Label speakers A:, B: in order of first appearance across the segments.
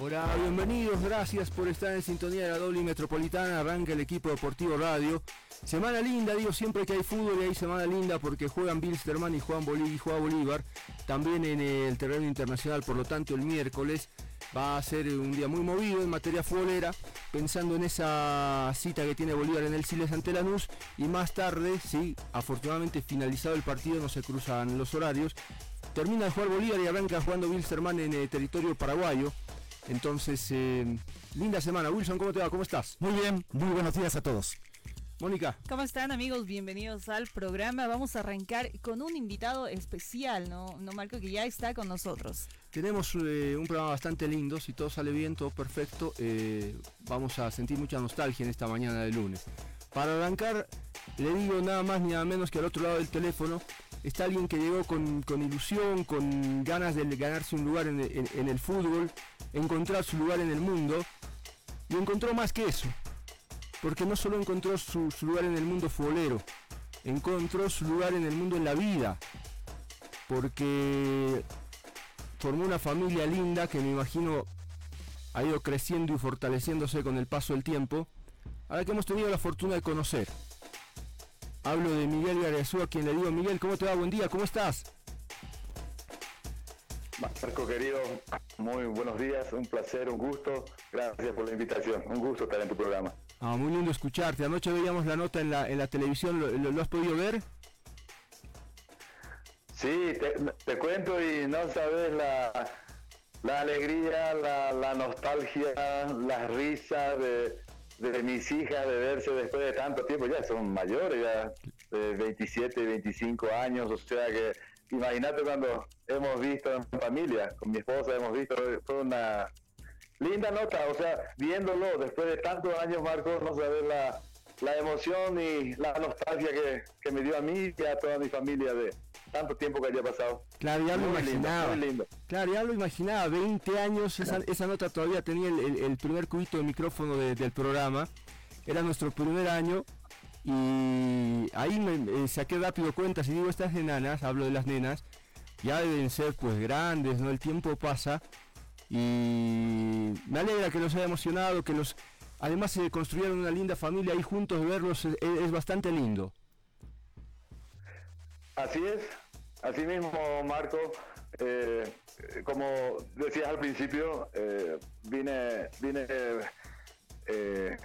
A: Hola, bienvenidos, gracias por estar en sintonía de la doble metropolitana, arranca el equipo deportivo radio. Semana linda, digo siempre que hay fútbol y hay semana linda porque juegan Bilsterman y juegan Bolívar y juega Bolívar, también en el terreno internacional, por lo tanto el miércoles va a ser un día muy movido en materia futbolera, pensando en esa cita que tiene Bolívar en el Siles ante Lanús y más tarde, sí, afortunadamente finalizado el partido, no se cruzan los horarios, termina de jugar Bolívar y arranca jugando Bilsterman en el territorio paraguayo. Entonces, eh, linda semana. Wilson, ¿cómo te va? ¿Cómo estás?
B: Muy bien, muy buenos días a todos.
A: Mónica.
C: ¿Cómo están amigos? Bienvenidos al programa. Vamos a arrancar con un invitado especial, ¿no, no Marco? Que ya está con nosotros.
A: Tenemos eh, un programa bastante lindo, si todo sale bien, todo perfecto, eh, vamos a sentir mucha nostalgia en esta mañana de lunes. Para arrancar, le digo nada más ni nada menos que al otro lado del teléfono está alguien que llegó con, ilusión, con ganas de ganarse un lugar en, el fútbol, encontrar su lugar en el mundo, y encontró más que eso, porque no solo encontró su, lugar en el mundo futbolero, encontró su lugar en el mundo en la vida, porque formó una familia linda que me imagino ha ido creciendo y fortaleciéndose con el paso del tiempo, a la que hemos tenido la fortuna de conocer. Hablo de Miguel Garezú, a quien le digo, Miguel, ¿cómo te va? Buen día, ¿cómo estás?
D: Marco querido, muy buenos días, un placer, un gusto. Gracias por la invitación, un gusto estar en tu programa.
A: Ah, muy lindo escucharte. Anoche veíamos la nota en la, en la televisión, ¿lo, has podido ver?
D: Sí, te, cuento y no sabes la, la alegría, la, la nostalgia, las risas de de mis hijas de verse después de tanto tiempo, ya son mayores, ya de 27, 25 años, o sea que imagínate cuando hemos visto en familia, con mi esposa hemos visto, fue una linda nota, o sea, viéndolo después de tantos años, Marcos, no sabes la, la emoción y la nostalgia que, que me dio a mí y a toda mi familia de, tanto tiempo que haya pasado.
A: Claro, ya lo imaginaba. Claro, ya lo imaginaba. 20 años, esa, nota todavía tenía el, primer cubito de micrófono del programa. Era nuestro primer año. Y ahí me, saqué rápido cuentas y digo, estas enanas, hablo de las nenas, ya deben ser pues grandes, ¿no? El tiempo pasa. Y me alegra que los haya emocionado, que los... Además se construyeron una linda familia ahí juntos, verlos es bastante lindo.
D: Así es, así mismo Marco, eh, como decías al principio, eh, vine, vine eh,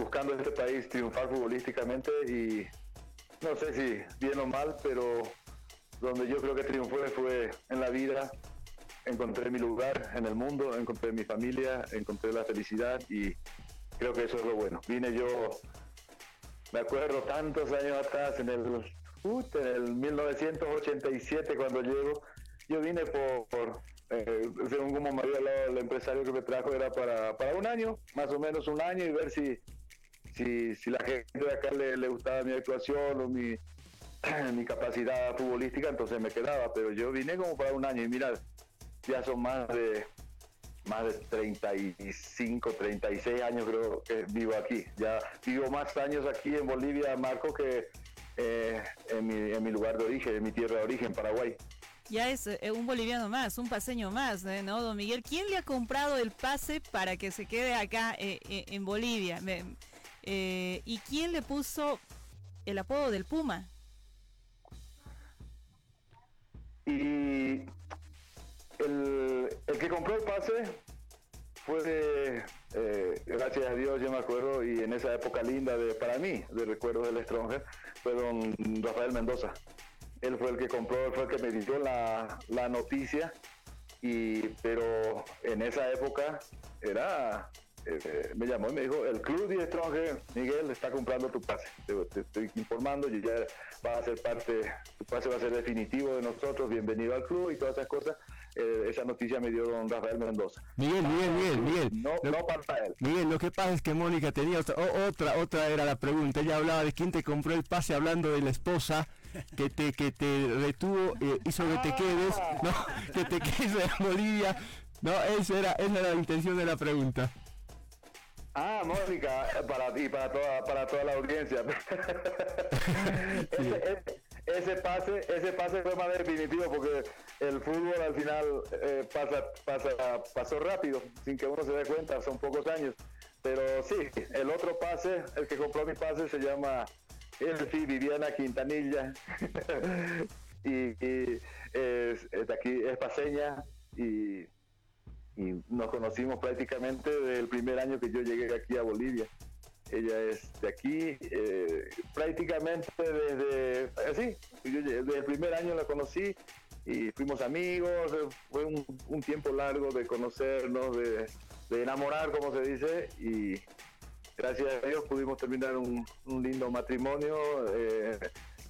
D: buscando este país triunfar futbolísticamente y no sé si bien o mal, pero donde yo creo que triunfé fue en la vida, encontré mi lugar en el mundo, encontré mi familia, encontré la felicidad y creo que eso es lo bueno. Vine yo, me acuerdo tantos años atrás en el en el 1987 cuando llego, yo vine por, por eh, según como me había hablado el empresario que me trajo, era para, para un año, más o menos un año, y ver si, si, si la gente de acá le, gustaba mi actuación o mi, mi capacidad futbolística, entonces me quedaba, pero yo vine como para un año y mira, ya son más de más de 35, 36 años creo que vivo aquí. Ya vivo más años aquí en Bolivia, Marco, que eh, en, mi, en mi lugar de origen, en mi tierra de origen, Paraguay.
C: Ya es eh, un boliviano más, un paseño más, ¿eh? ¿no, don Miguel? ¿Quién le ha comprado el pase para que se quede acá en Bolivia? ¿Y quién le puso el apodo del Puma?
D: Y el, que compró el pase fue, gracias a Dios, yo me acuerdo, y en esa época linda de para mí, de recuerdos del extranjero, fue don Rafael Mendoza. Él fue el que compró, fue el que me dio la, la noticia, y, pero en esa época era eh, me llamó y me dijo, el club de Stronger, Miguel, está comprando tu pase. Te, estoy informando y ya va a ser parte, tu pase va a ser definitivo de nosotros, bienvenido al club y todas esas cosas. Eh, esa noticia me dio don Rafael Mendoza.
A: Miguel, Miguel, Miguel, Miguel.
D: No, no para él.
A: Miguel, lo que pasa es que Mónica tenía otra, otra, otra era la pregunta. Ella hablaba de quién te compró el pase hablando de la esposa que te, que te retuvo, eh, hizo que te quedes, ah. no, que te quedes en Bolivia. No, esa era, esa era la intención de la pregunta.
D: Ah, Mónica, para ti, para toda, para toda la audiencia. ese pase, ese pase fue más definitivo porque el fútbol al final eh, pasa, pasa, pasó rápido, sin que uno se dé cuenta, son pocos años. Pero sí, el otro pase, el que compró mi pase se llama Elfi Viviana Quintanilla. y, es, de aquí, es paseña y, y nos conocimos prácticamente del primer año que yo llegué aquí a Bolivia. Ella es de aquí, eh, prácticamente desde, así, desde el primer año la conocí y fuimos amigos, fue un, tiempo largo de conocernos, de, enamorar, como se dice, y gracias a Dios pudimos terminar un, lindo matrimonio, eh,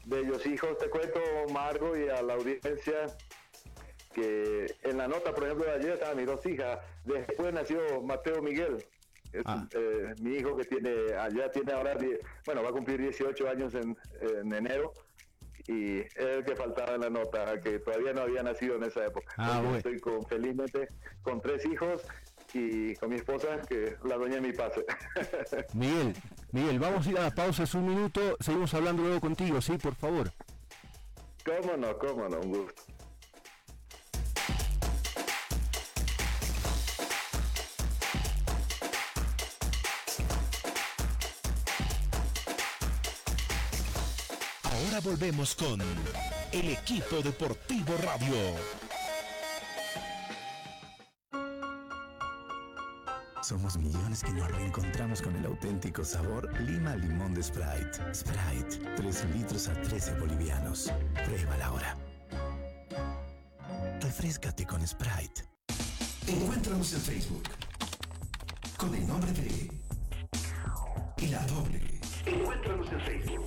D: bellos hijos. Te cuento, Margo, y a la audiencia, que en la nota, por ejemplo, de ayer estaban mis dos hijas, después nació Mateo Miguel, es, ah. eh, mi hijo que tiene, allá tiene ahora, bueno, va a cumplir 18 años en, enero y es el que faltaba en la nota, que todavía no había nacido en esa época. Ah, Estoy con, felizmente con tres hijos y con mi esposa, que la dueña de mi pase.
A: Miguel, Miguel, vamos a ir a la pausa, es un minuto, seguimos hablando luego contigo, ¿sí? Por favor.
D: Cómo no, cómo no, un gusto.
E: Volvemos con el equipo deportivo radio.
F: Somos millones que nos reencontramos con el auténtico sabor Lima Limón de Sprite. Sprite, 3 litros a 13 bolivianos. Pruébala ahora. Refrescate con Sprite. Encuéntranos en Facebook con el nombre de y la doble. Encuéntranos en Facebook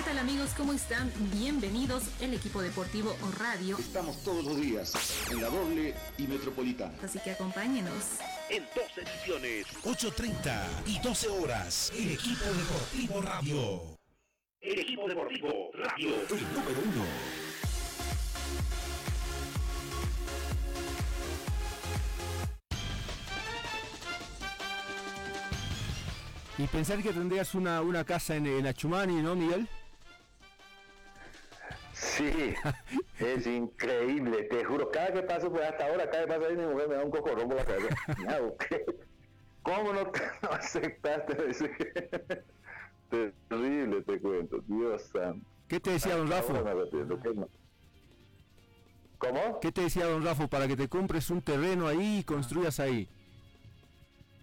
C: ¿Qué tal amigos? ¿Cómo están? Bienvenidos el equipo deportivo o radio.
G: Estamos todos los días en la doble y metropolitana.
C: Así que acompáñenos.
E: En dos ediciones, 8.30 y 12 horas, el equipo deportivo radio. El equipo deportivo radio. El número uno.
A: Y pensar que tendrías una, una casa en, en Achumani, ¿no, Miguel?
D: Sí, es increíble, te juro, cada que paso pues hasta ahora, cada que paso ahí mi mujer me da un cocorrón por la cabeza. ¿Cómo no, te, aceptaste? Terrible, te cuento, Dios santo.
A: ¿Qué te decía don Rafa?
D: ¿Cómo?
A: ¿Qué te decía don Rafa para que te compres un terreno ahí y construyas ahí?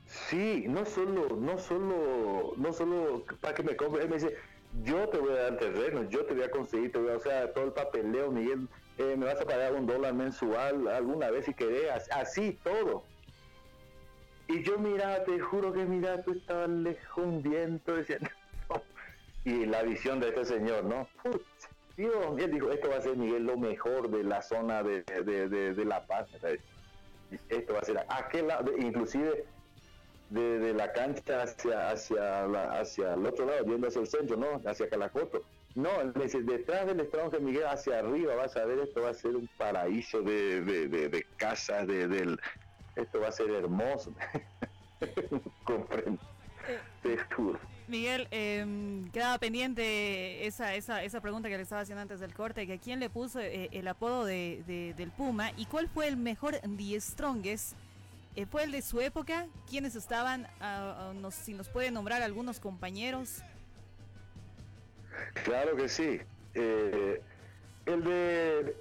D: Sí, no solo, no solo, no solo para que me compre, él me dice, yo te voy a dar terreno, yo te voy a conseguir, te voy a, o sea, todo el papeleo, Miguel, eh, me vas a pagar un dólar mensual alguna vez si querés, así todo. Y yo miraba, te juro que mira, tú estabas lejos un viento, decía, y la visión de este señor, ¿no? Dios, él dijo, esto va a ser, Miguel, lo mejor de la zona de, de La Paz. Esto va a ser aquel lado, inclusive de, la cancha hacia, hacia, hacia el otro lado, viendo hacia el centro, ¿no? Hacia Calacoto. No, detrás del Estado Miguel, hacia arriba, vas a ver, esto va a ser un paraíso de, de, de, casas, de, del, esto va a ser hermoso. Comprendo. Te juro.
C: Miguel, em, quedaba pendiente esa, esa, esa pregunta que le estaba haciendo antes del corte, que quién le puso eh, el apodo de, del Puma y cuál fue el mejor The Strongest eh, ¿Fue el de su época? ¿Quiénes estaban? Ah, ah, si nos puede nombrar algunos compañeros.
D: Claro que sí. Eh, el de...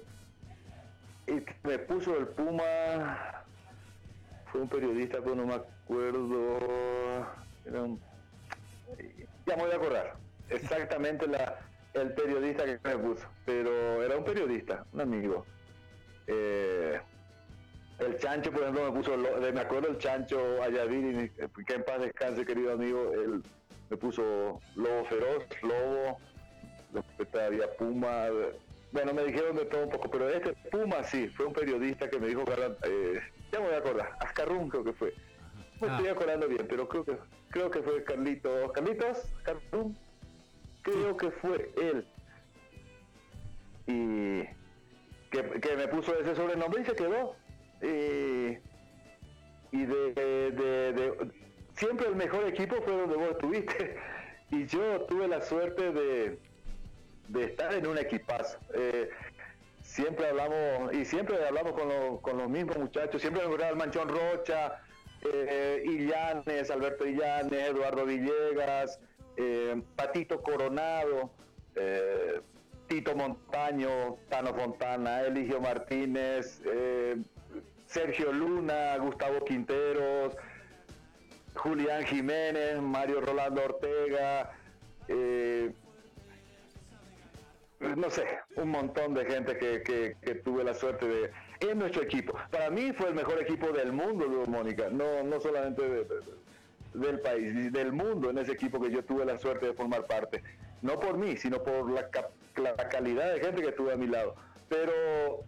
D: Me puso el Puma fue un periodista, pero no me acuerdo. Ya me voy a acordar. Exactamente el periodista que me puso. Pero era un periodista, un amigo. Eh, el chancho, por ejemplo, me puso, me acuerdo el chancho Ayaviri, que en paz descanse, querido amigo, él me puso lobo feroz, lobo, después había puma, bueno, me dijeron de todo un poco, pero este Puma sí, fue un periodista que me dijo, eh, ya me voy a acordar, Ascarrún creo que fue. Me estoy ah. acordando bien, pero creo que creo que fue Carlitos, Carlitos, creo que fue él. Y que, me puso ese sobrenombre y se quedó. Y de, siempre el mejor equipo fue donde vos estuviste. Y yo tuve la suerte de, de estar en un equipazo. Eh, siempre hablamos, y siempre hablamos con, con los mismos muchachos, siempre me el Manchón Rocha, eh, Illanes, Alberto Illanes, Eduardo Villegas, eh, Patito Coronado, eh, Tito Montaño, Tano Fontana, Eligio Martínez, Sergio Luna, Gustavo Quinteros, Julián Jiménez, Mario Rolando Ortega, no sé, un montón de gente que, tuve la suerte de en nuestro equipo. Para mí fue el mejor equipo del mundo, Mónica, no, no solamente del país, del mundo en ese equipo que yo tuve la suerte de formar parte. No por mí, sino por la, calidad de gente que tuve a mi lado. Pero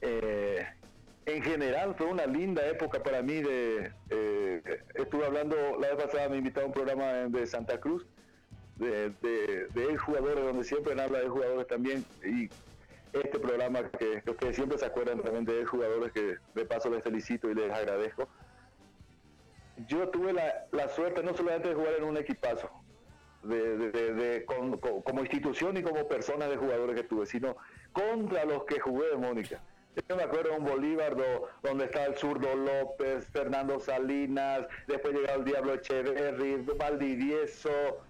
D: eh, en general fue una linda época para mí de... Eh, estuve hablando, la vez pasada me invitaron a un programa de Santa Cruz de, de, jugadores, donde siempre habla de jugadores también, y este programa que, ustedes siempre se acuerdan también de jugadores que de paso les felicito y les agradezco. Yo tuve la, suerte no solamente de jugar en un equipazo, de, como institución y como persona de jugadores que tuve, sino contra los que jugué, Mónica. Yo me acuerdo un Bolívar donde estaba el zurdo López, Fernando Salinas, después llegaba el Diablo Echeverri, Valdivieso,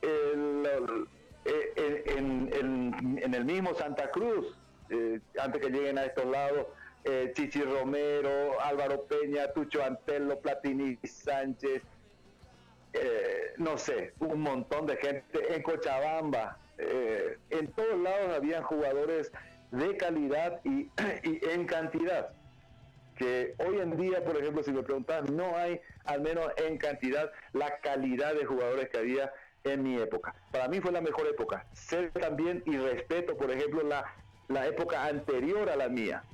D: el, eh, en, el mismo Santa Cruz, eh, antes que lleguen a estos lados, eh, Chichi Romero, Álvaro Peña, Tucho Antelo, Platini Sánchez, no sé, un montón de gente en Cochabamba. en todos lados habían jugadores de calidad y, y, en cantidad. Que hoy en día, por ejemplo, si me preguntas, no hay, al menos en cantidad, la calidad de jugadores que había en mi época. Para mí fue la mejor época. Sé también y respeto, por ejemplo, la, la época anterior a la mía,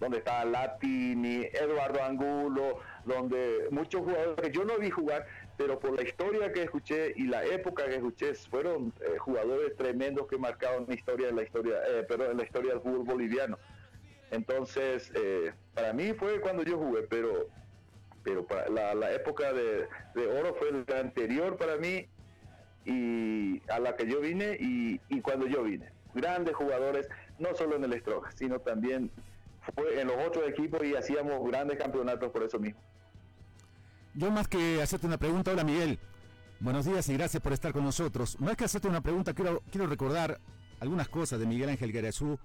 D: donde estaba Latini, Eduardo Angulo, donde muchos jugadores que yo no vi jugar, pero por la historia que escuché y la época que escuché, fueron eh, jugadores tremendos que marcaron la historia de la historia, eh, perdón, en la historia del fútbol boliviano. Entonces, eh, para mí fue cuando yo jugué, pero pero para la, la época de, de, oro fue la anterior para mí y a la que yo vine y, cuando yo vine. Grandes jugadores, no solo en el Stroke, sino también fue en los otros equipos y hacíamos grandes campeonatos por eso mismo.
B: Yo más que hacerte una pregunta, hola Miguel, buenos días y gracias por estar con nosotros. Más que hacerte una pregunta, quiero, quiero recordar algunas cosas de Miguel Ángel Guerrazú,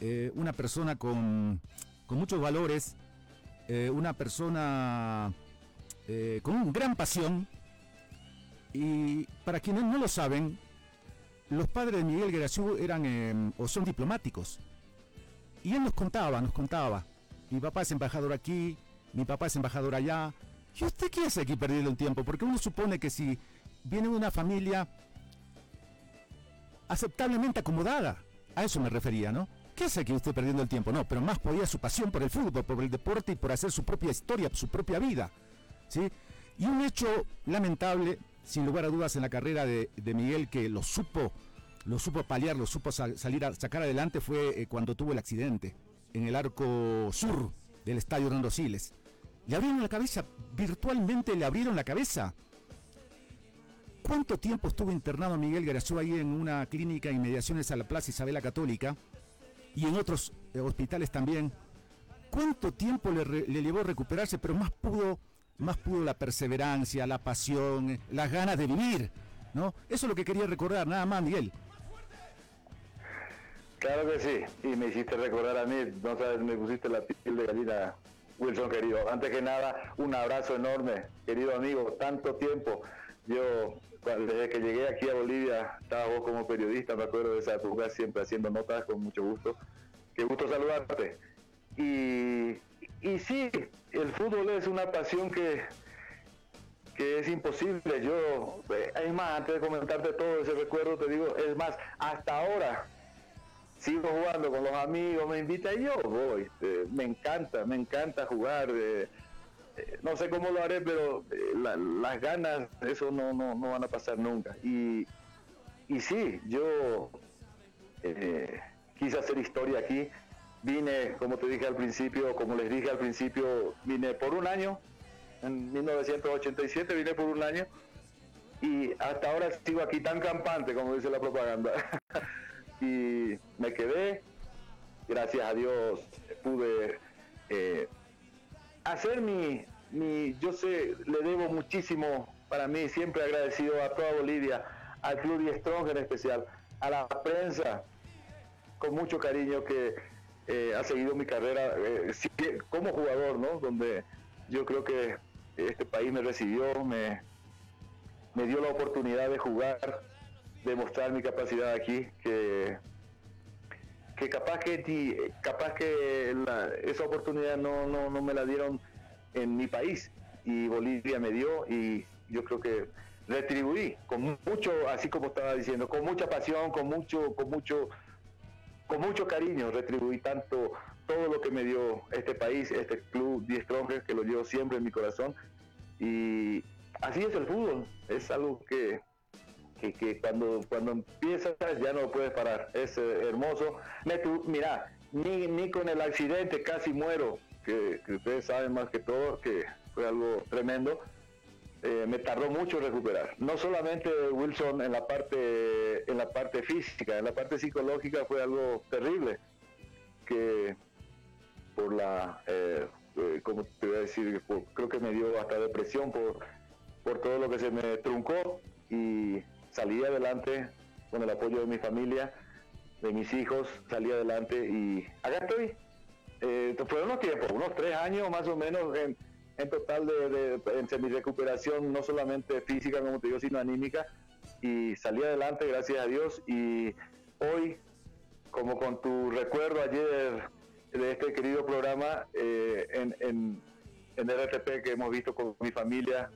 B: eh, una persona con, con muchos valores, eh, una persona eh, con una gran pasión, y para quienes no lo saben, los padres de Miguel Guerazú eran em, o son diplomáticos. Y él nos contaba, nos contaba, mi papá es embajador aquí, mi papá es embajador allá. ¿Y usted qué hace aquí perdiendo el tiempo? Porque uno supone que si viene de una familia aceptablemente acomodada, a eso me refería, ¿no? ¿Qué hace aquí usted perdiendo el tiempo? No, pero más podía su pasión por el fútbol, por el deporte y por hacer su propia historia, su propia vida. ¿sí? Y un hecho lamentable sin lugar a dudas en la carrera de, Miguel que lo supo, lo supo paliar, lo supo salir a sacar adelante fue eh, cuando tuvo el accidente en el arco sur del estadio Hernando Siles. Le abrieron la cabeza, virtualmente le abrieron la cabeza. ¿Cuánto tiempo estuvo internado Miguel Garazú ahí en una clínica inmediaciones a la Plaza Isabela Católica y en otros eh, hospitales también? ¿Cuánto tiempo le, le llevó a recuperarse, pero más pudo más pudo la perseverancia, la pasión, las ganas de vivir, ¿no? Eso es lo que quería recordar, nada más, Miguel.
D: Claro que sí, y me hiciste recordar a mí, no sabes, me pusiste la piel de gallina, Wilson querido. Antes que nada, un abrazo enorme, querido amigo, tanto tiempo. Yo, desde que llegué aquí a Bolivia, estaba vos como periodista, me acuerdo de esa época, siempre haciendo notas con mucho gusto. Qué gusto saludarte. Y y sí, el fútbol es una pasión que, que es imposible. Yo, eh, es más, antes de comentarte todo ese recuerdo, te digo, es más, hasta ahora sigo jugando con los amigos, me invita y yo voy. Este, me encanta, me encanta jugar. Eh, eh, no sé cómo lo haré, pero las ganas, eso no, no, no, van a pasar nunca. Y, y sí, yo quise hacer historia aquí. Vine, como te dije al principio, como les dije al principio, vine por un año. En 1987 vine por un año y hasta ahora sigo aquí tan campante como dice la propaganda. y me quedé, gracias a Dios pude eh, hacer mi, mi, yo sé, le debo muchísimo para mí, siempre agradecido a toda Bolivia, al Club y Strong en especial, a la prensa, con mucho cariño que eh, ha seguido mi carrera eh, como jugador, ¿no? Donde yo creo que este país me recibió, me, me dio la oportunidad de jugar, de mostrar mi capacidad aquí, que, que capaz que, capaz que esa oportunidad no, no, no me la dieron en mi país y Bolivia me dio y yo creo que retribuí con mucho, así como estaba diciendo, con mucha pasión, con mucho, con mucho, con mucho cariño, retribuí tanto todo lo que me dio este país, este club 10 Strongers, que lo llevo siempre en mi corazón. Y, así es el fútbol, es algo que, que, cuando, cuando empiezas ya no puedes parar, es eh, hermoso. Mira, ni, ni con el accidente casi muero, que, ustedes saben más que todo que fue algo tremendo. Eh, me tardó mucho recuperar. No solamente Wilson en la parte en la parte física, en la parte psicológica fue algo terrible que por la eh, como te voy a decir, creo que me dio hasta depresión por por todo lo que se me truncó y salí adelante con el apoyo de mi familia, de mis hijos, salí adelante y acá estoy. Eh, fueron unos tiempos, unos tres años más o menos en, total de, de mi recuperación, no solamente física, como te digo, sino anímica. Y salí adelante, gracias a Dios. Y hoy, como con tu recuerdo ayer de este querido programa eh, en, en, en RTP que hemos visto con mi familia,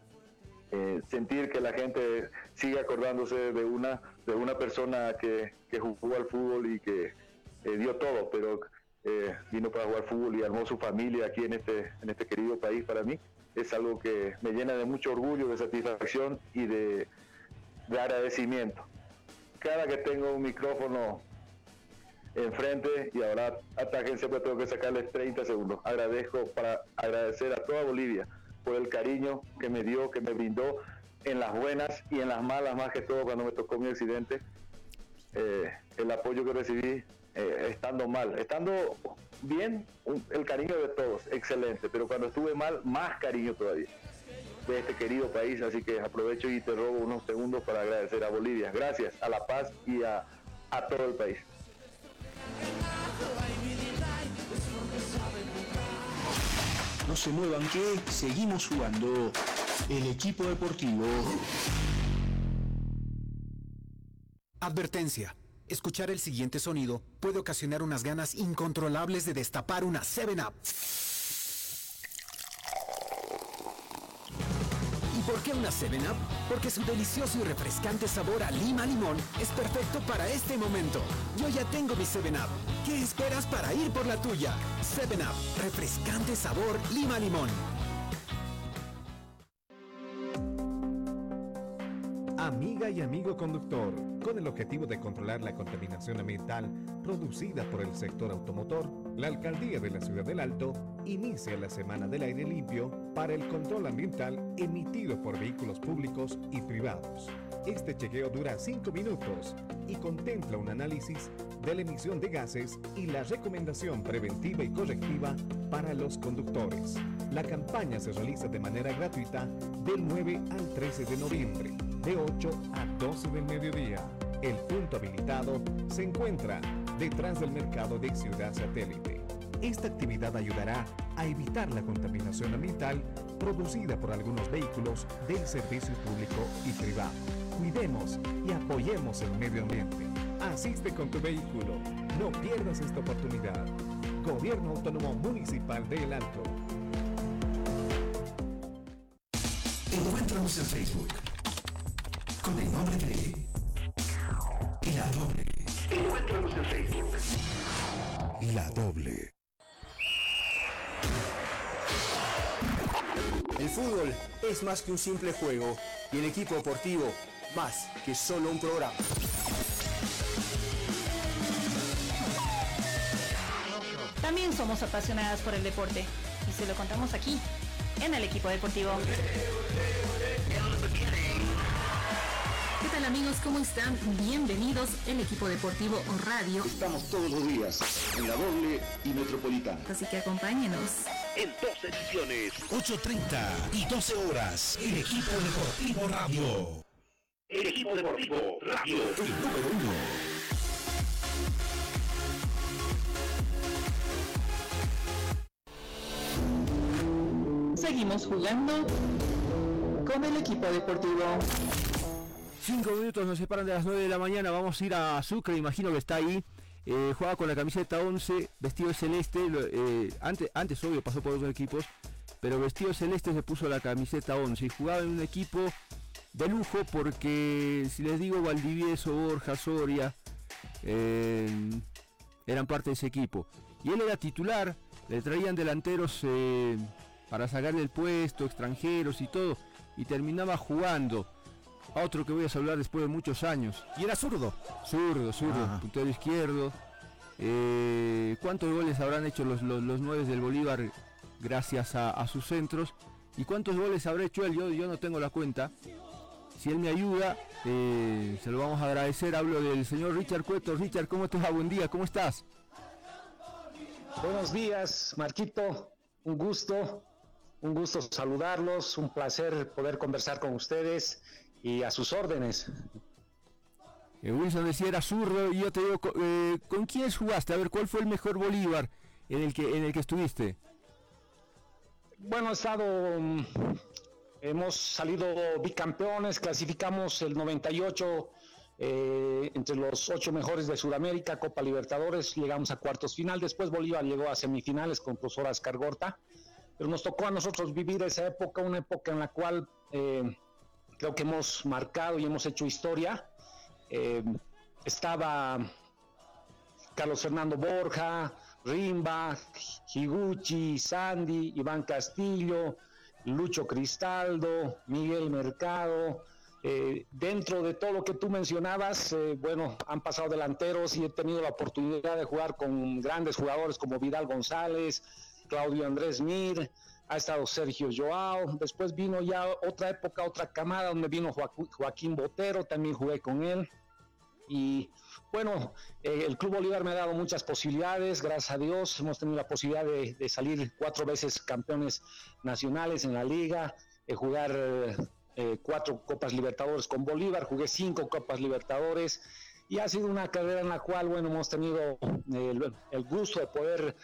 D: eh, sentir que la gente sigue acordándose de una, de una persona que, jugó al fútbol y que eh, dio todo, pero eh, vino para jugar fútbol y armó su familia aquí en este, en este querido país para mí. Es algo que me llena de mucho orgullo, de satisfacción y de, de agradecimiento. Cada que tengo un micrófono enfrente y ahora atáquense, pues tengo que sacarles 30 segundos. Agradezco para agradecer a toda Bolivia por el cariño que me dio, que me brindó en las buenas y en las malas, más que todo cuando me tocó mi accidente, eh, el apoyo que recibí eh, estando mal, estando bien, el cariño de todos, excelente, pero cuando estuve mal, más cariño todavía de este querido país, así que aprovecho y te robo unos segundos para agradecer a Bolivia, gracias a La Paz y a, a todo el país.
E: No se muevan que seguimos jugando el equipo deportivo.
H: Advertencia. Escuchar el siguiente sonido puede ocasionar unas ganas incontrolables de destapar una 7-Up. ¿Por qué una 7-Up? Porque su delicioso y refrescante sabor a lima limón es perfecto para este momento. Yo ya tengo mi 7-Up. ¿Qué esperas para ir por la tuya? 7-Up, refrescante sabor lima limón.
I: Amiga y amigo conductor, con el objetivo de controlar la contaminación ambiental producida por el sector automotor, la Alcaldía de la Ciudad del Alto inicia la Semana del Aire Limpio para el control ambiental emitido por vehículos públicos y privados. Este chequeo dura 5 minutos y contempla un análisis de la emisión de gases y la recomendación preventiva y correctiva para los conductores. La campaña se realiza de manera gratuita del 9 al 13 de noviembre de 8 a 12 del mediodía. El punto habilitado se encuentra detrás del mercado de Ciudad Satélite. Esta actividad ayudará a evitar la contaminación ambiental producida por algunos vehículos del servicio público y privado. Cuidemos y apoyemos el medio ambiente. Asiste con tu vehículo. No pierdas esta oportunidad. Gobierno Autónomo Municipal de El Alto.
F: Encuéntranos en Facebook con el nombre de La Doble.
E: Encuéntranos en Facebook.
F: La doble.
A: El fútbol es más que un simple juego y el equipo deportivo más que solo un programa.
C: También somos apasionadas por el deporte y se lo contamos aquí, en el equipo deportivo.
J: Tal amigos? ¿Cómo están? Bienvenidos el equipo deportivo radio.
G: Estamos todos los días en la doble y metropolitana.
J: Así que acompáñenos.
E: En dos ediciones, 8.30 y 12 horas. El equipo deportivo radio. El equipo deportivo radio.
F: El número uno.
J: Seguimos jugando con el equipo deportivo.
A: Cinco minutos nos separan de las 9 de la mañana. Vamos a ir a Sucre, imagino que está ahí. Eh, juega con la camiseta 11, vestido celeste. eh, antes, antes, obvio, pasó por otros equipos. Pero vestido celeste se puso la camiseta 11 y jugaba en un equipo de lujo porque, si les digo, Valdivieso, Borja, Soria, eh, eran parte de ese equipo. Y él era titular, le traían delanteros eh, para sacarle el puesto, extranjeros y todo. Y terminaba jugando a otro que voy a saludar después de muchos años.
B: Y era zurdo.
A: Zurdo, zurdo,
B: Ah.
A: puntero izquierdo. Eh, ¿Cuántos goles habrán hecho los, los, los nueve del Bolívar gracias a, a sus centros? ¿Y cuántos goles habrá hecho él? Yo, yo no tengo la cuenta. Si él me ayuda, eh, se lo vamos a agradecer. Hablo del señor Richard Cueto. Richard, ¿cómo te va? Buen día, ¿cómo estás?
K: Buenos días, Marquito. Un gusto, un gusto saludarlos, un placer poder conversar con ustedes y a sus órdenes.
A: Eh, Wilson decía era zurdo y yo te digo, eh, ¿con quién jugaste? A ver, ¿cuál fue el mejor Bolívar en el que, en el que estuviste?
K: Bueno, he estado, mm, hemos salido bicampeones, clasificamos el 98 eh, entre los ocho mejores de Sudamérica, Copa Libertadores, llegamos a cuartos final, después Bolívar llegó a semifinales con profesor Ascar Gorta, pero nos tocó a nosotros vivir esa época, una época en la cual eh, creo que hemos marcado y hemos hecho historia. Eh, estaba Carlos Fernando Borja, Rimba, Higuchi, Sandy, Iván Castillo, Lucho Cristaldo, Miguel Mercado. Eh, dentro de todo lo que tú mencionabas, eh, bueno, han pasado delanteros y he tenido la oportunidad de jugar con grandes jugadores como Vidal González, Claudio Andrés Mir, ha estado Sergio Joao, después vino ya otra época, otra camada donde vino Joaquín- Botero, también jugué con él. Y bueno, eh, el Club Bolívar me ha dado muchas posibilidades, gracias a Dios. Hemos tenido la posibilidad de, salir cuatro veces campeones nacionales en la liga, jugar eh, eh, cuatro Copas Libertadores con Bolívar, jugué cinco Copas Libertadores y ha sido una carrera en la cual, bueno, hemos tenido el, gusto de poder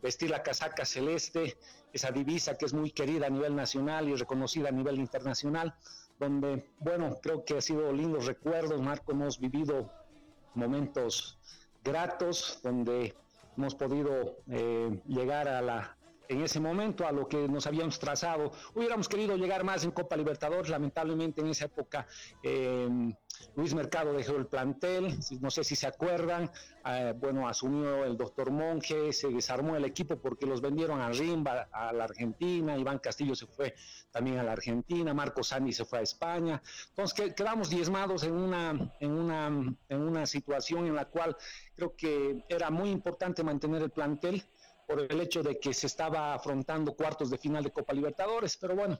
K: vestir la casaca celeste, esa divisa que es muy querida a nivel nacional y reconocida a nivel internacional, donde, bueno, creo que ha sido lindos recuerdos, Marco, hemos vivido momentos gratos, donde hemos podido eh, llegar a la en ese momento a lo que nos habíamos trazado. Hubiéramos querido llegar más en Copa Libertadores, lamentablemente en esa época eh, Luis Mercado dejó el plantel, no sé si se acuerdan, eh, bueno, asumió el doctor Monge, se desarmó el equipo porque los vendieron a Rimba, a la Argentina, Iván Castillo se fue también a la Argentina, Marco Sani se fue a España, entonces que- quedamos diezmados en una, en, una, en una situación en la cual creo que era muy importante mantener el plantel por el hecho de que se estaba afrontando cuartos de final de Copa Libertadores, pero bueno,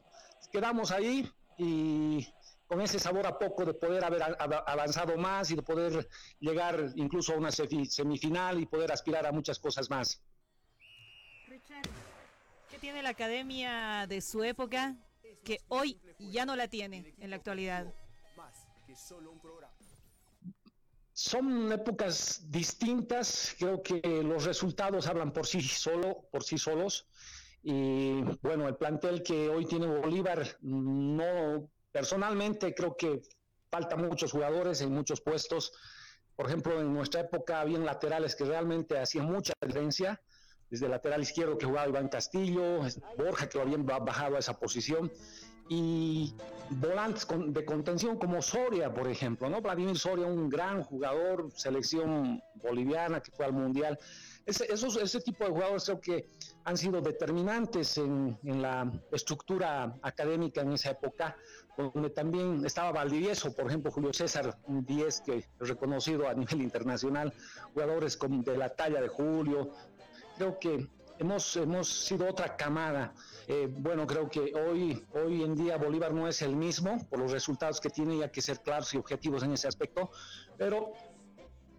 K: quedamos ahí y con ese sabor a poco de poder haber avanzado más y de poder llegar incluso a una semifinal y poder aspirar a muchas cosas más.
C: ¿Qué tiene la academia de su época que hoy ya no la tiene en la actualidad?
K: Son épocas distintas, creo que los resultados hablan por sí solo, por sí solos. Y bueno, el plantel que hoy tiene Bolívar, no, personalmente creo que falta muchos jugadores en muchos puestos. Por ejemplo, en nuestra época habían laterales que realmente hacían mucha diferencia. Desde el lateral izquierdo que jugaba Iván Castillo, Borja que lo habían ba- bajado a esa posición. y volantes de contención como Soria, por ejemplo, ¿no? Vladimir Soria, un gran jugador, selección boliviana que fue al Mundial. Ese, ese tipo de jugadores creo que han sido determinantes en, en, la estructura académica en esa época, donde también estaba Valdivieso, por ejemplo, Julio César, un 10 que es reconocido a nivel internacional, jugadores como de la talla de Julio. Creo que hemos, hemos sido otra camada. Eh, bueno, creo que hoy, hoy en día Bolívar no es el mismo por los resultados que tiene y hay que ser claros y objetivos en ese aspecto, pero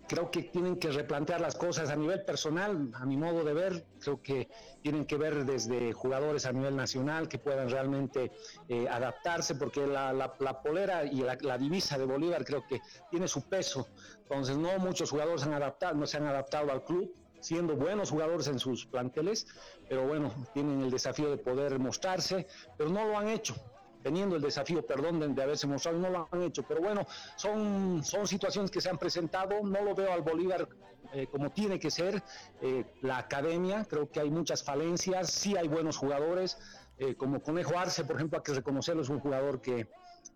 K: creo que tienen que replantear las cosas a nivel personal, a mi modo de ver, creo que tienen que ver desde jugadores a nivel nacional que puedan realmente eh, adaptarse, porque la, la, polera y la, la, divisa de Bolívar creo que tiene su peso, entonces no muchos jugadores han adaptado, no se han adaptado al club, siendo buenos jugadores en sus planteles, pero bueno, tienen el desafío de poder mostrarse, pero no lo han hecho teniendo el desafío, perdón, de, haberse mostrado, no lo han hecho, pero bueno, son, son situaciones que se han presentado, no lo veo al Bolívar eh, como tiene que ser, eh, la academia, creo que hay muchas falencias, sí hay buenos jugadores, eh, como Conejo Arce, por ejemplo, hay que reconocerlo, es un jugador que,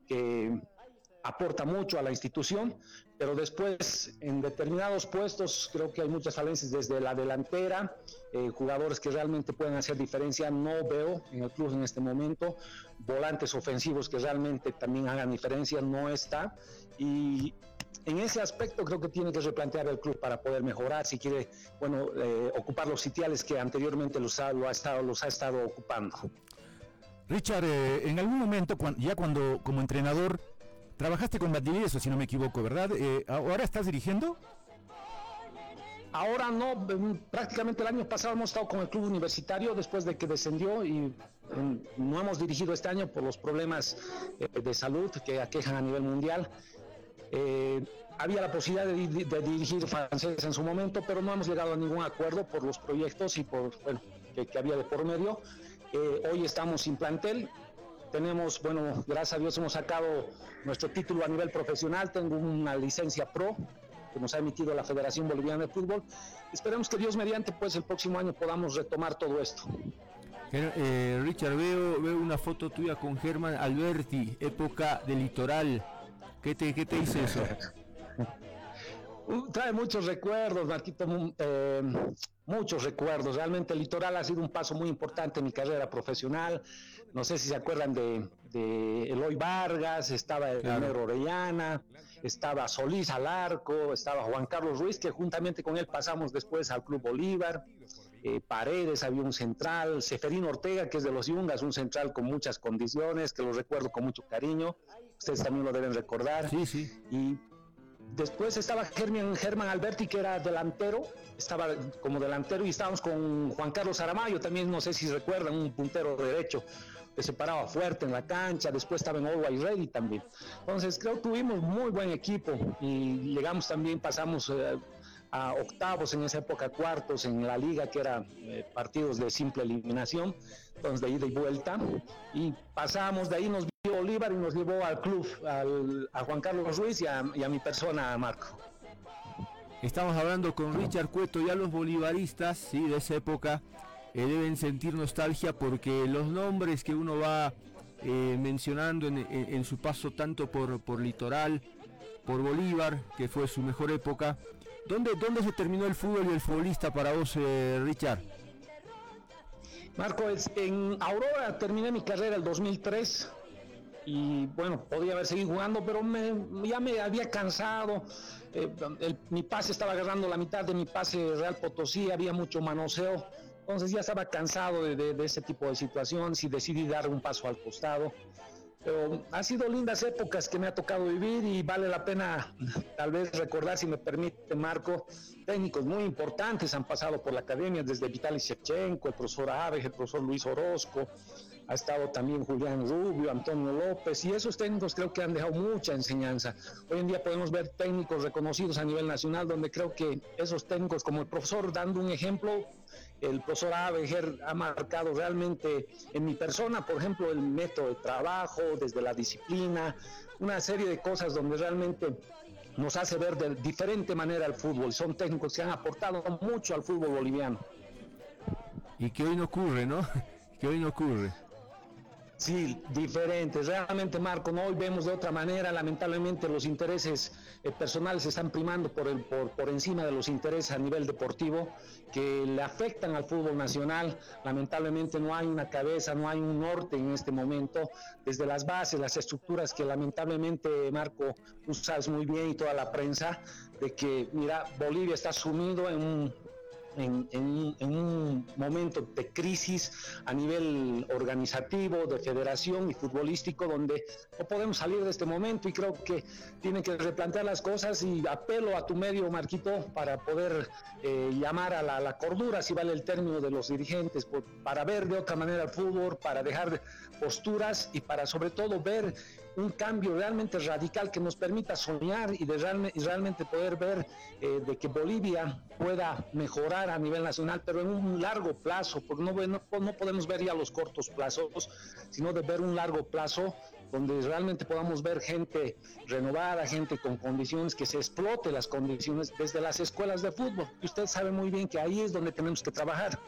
K: que aporta mucho a la institución, pero después en determinados puestos creo que hay muchas falencias desde la delantera, eh, jugadores que realmente pueden hacer diferencia, no veo en el club en este momento, volantes ofensivos que realmente también hagan diferencia, no está, y en ese aspecto creo que tiene que replantear el club para poder mejorar si quiere bueno eh, ocupar los sitiales que anteriormente los ha, lo ha estado, los ha estado ocupando.
B: Richard, eh, en algún momento, ya cuando como entrenador Trabajaste con Valdivieso, si no me equivoco, ¿verdad? Eh, ¿Ahora estás dirigiendo?
K: Ahora no, mm, prácticamente el año pasado hemos estado con el club universitario después de que descendió y mm, no hemos dirigido este año por los problemas eh, de salud que aquejan a nivel mundial. Eh, había la posibilidad de, dirigir francés en su momento, pero no hemos llegado a ningún acuerdo por los proyectos y por bueno, que había de por medio. hoy estamos sin plantel, tenemos, bueno, gracias a Dios hemos sacado nuestro título a nivel profesional, tengo una licencia pro que nos ha emitido la Federación Boliviana de Fútbol. Esperemos que Dios mediante, pues el próximo año podamos retomar todo esto.
A: Eh, Richard, veo, veo una foto tuya con Germán Alberti, época de litoral. ¿Qué te, qué te dice eso?
K: Uh, trae muchos recuerdos, Marquito, eh, muchos recuerdos. Realmente el litoral ha sido un paso muy importante en mi carrera profesional. No sé si se acuerdan de, Eloy Vargas, estaba el Negro Orellana, estaba Solís Alarco, estaba Juan Carlos Ruiz, que juntamente con él pasamos después al Club Bolívar. Eh, Paredes, había un central, Seferino Ortega, que es de los Yungas, un central con muchas condiciones, que lo recuerdo con mucho cariño. Ustedes también lo deben recordar.
A: Sí, sí.
K: Y después estaba Germán, Germán Alberti, que era delantero, estaba como delantero y estábamos con Juan Carlos Aramayo, también no sé si recuerdan, un puntero derecho que se paraba fuerte en la cancha, después estaba en Always Ready también. Entonces creo que tuvimos muy buen equipo y llegamos también, pasamos eh, a octavos en esa época, cuartos en la liga, que eran eh, partidos de simple eliminación, entonces de ida y vuelta, y pasamos de ahí, nos vio Bolívar y nos llevó al club, a Juan Carlos Ruiz y a, y a mi persona, Marco.
A: Estamos hablando con Richard Cueto, ya los bolivaristas ¿sí? de esa época eh, deben sentir nostalgia porque los nombres que uno va eh, mencionando en, su paso tanto por, por Litoral, por Bolívar, que fue su mejor época, ¿dónde, dónde se terminó el fútbol y el futbolista para vos, eh, Richard?
K: Marco, en Aurora terminé mi carrera el 2003 y bueno, podía haber seguido jugando, pero ya me había cansado. mi pase estaba agarrando la mitad de mi pase Real Potosí, había mucho manoseo entonces ya estaba cansado de, ese tipo de situaciones y decidí dar un paso al costado. Pero ha sido lindas épocas que me ha tocado vivir y vale la pena tal vez recordar, si me permite Marco, técnicos muy importantes han pasado por la academia, desde Vitaly Shevchenko, el profesor Aves, el profesor Luis Orozco, ha estado también Julián Rubio, Antonio López, y esos técnicos creo que han dejado mucha enseñanza. Hoy en día podemos ver técnicos reconocidos a nivel nacional, donde creo que esos técnicos, como el profesor dando un ejemplo, el profesor Abeger ha marcado realmente en mi persona, por ejemplo, el método de trabajo, desde la disciplina, una serie de cosas donde realmente nos hace ver de diferente manera el fútbol. Son técnicos que han aportado mucho al fútbol boliviano.
A: Y que hoy no ocurre, ¿no? Que hoy no ocurre.
K: Sí, diferentes. Realmente, Marco, ¿no? hoy vemos de otra manera. Lamentablemente, los intereses eh, personales están primando por, el, por, por encima de los intereses a nivel deportivo que le afectan al fútbol nacional. Lamentablemente, no hay una cabeza, no hay un norte en este momento. Desde las bases, las estructuras que lamentablemente, Marco, sabes muy bien y toda la prensa, de que, mira, Bolivia está sumido en un en, un momento de crisis a nivel organizativo, de federación y futbolístico, donde no podemos salir de este momento y creo que tienen que replantear las cosas y apelo a tu medio, Marquito, para poder eh, llamar a la, cordura, si vale el término de los dirigentes, para ver de otra manera el fútbol, para dejar posturas y para sobre todo ver un cambio realmente radical que nos permita soñar y realmente poder ver eh, de que Bolivia pueda mejorar a nivel nacional, pero en un largo plazo, porque no podemos ver ya los cortos plazos, sino de ver un largo plazo donde realmente podamos ver gente renovada, gente con condiciones, que se explote las condiciones desde las escuelas de fútbol. Y usted sabe muy bien que ahí es donde tenemos que trabajar.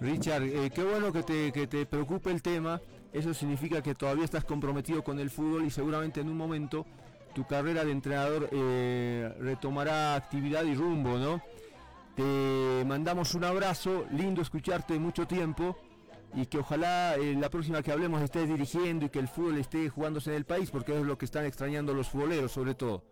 A: Richard, eh, qué bueno que te, que te preocupe el tema eso significa que todavía estás comprometido con el fútbol y seguramente en un momento tu carrera de entrenador eh, retomará actividad y rumbo, ¿no? Te mandamos un abrazo, lindo escucharte mucho tiempo y que ojalá eh, la próxima que hablemos estés dirigiendo y que el fútbol esté jugándose en el país porque es lo que están extrañando los futboleros sobre todo.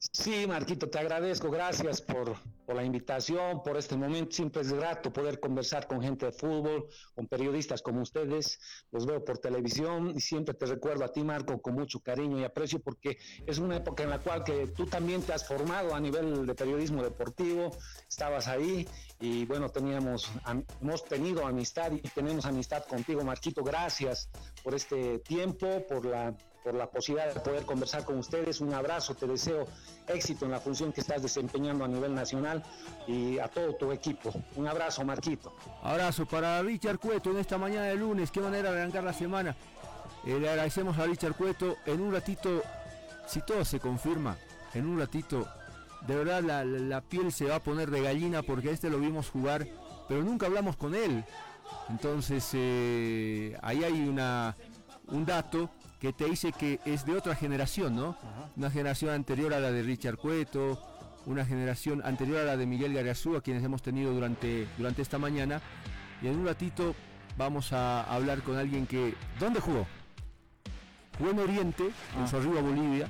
K: Sí, Marquito, te agradezco, gracias por, la invitación, por este momento. Siempre es grato poder conversar con gente de fútbol, con periodistas como ustedes. Los veo por televisión y siempre te recuerdo a ti, Marco, con mucho cariño y aprecio porque es una época en la cual que tú también te has formado a nivel de periodismo deportivo, estabas ahí y bueno, teníamos, hemos tenido amistad y tenemos amistad contigo, Marquito. Gracias por este tiempo, por la por la posibilidad de poder conversar con ustedes. Un abrazo, te deseo éxito en la función que estás desempeñando a nivel nacional y a todo tu equipo. Un abrazo, Marquito.
A: Abrazo para Richard Cueto en esta mañana de lunes. Qué manera de arrancar la semana. Eh, le agradecemos a Richard Cueto. En un ratito, si todo se confirma, en un ratito, de verdad la, piel se va a poner de gallina porque este lo vimos jugar, pero nunca hablamos con él. Entonces, eh, ahí hay una, un dato que te dice que es de otra generación, ¿no? Una generación anterior a la de Richard Cueto, una generación anterior a la de Miguel Garazú, a quienes hemos tenido durante, durante esta mañana. Y en un ratito vamos a hablar con alguien que... ¿Dónde jugó? Jugó en Oriente, en ah. su arriba Bolivia.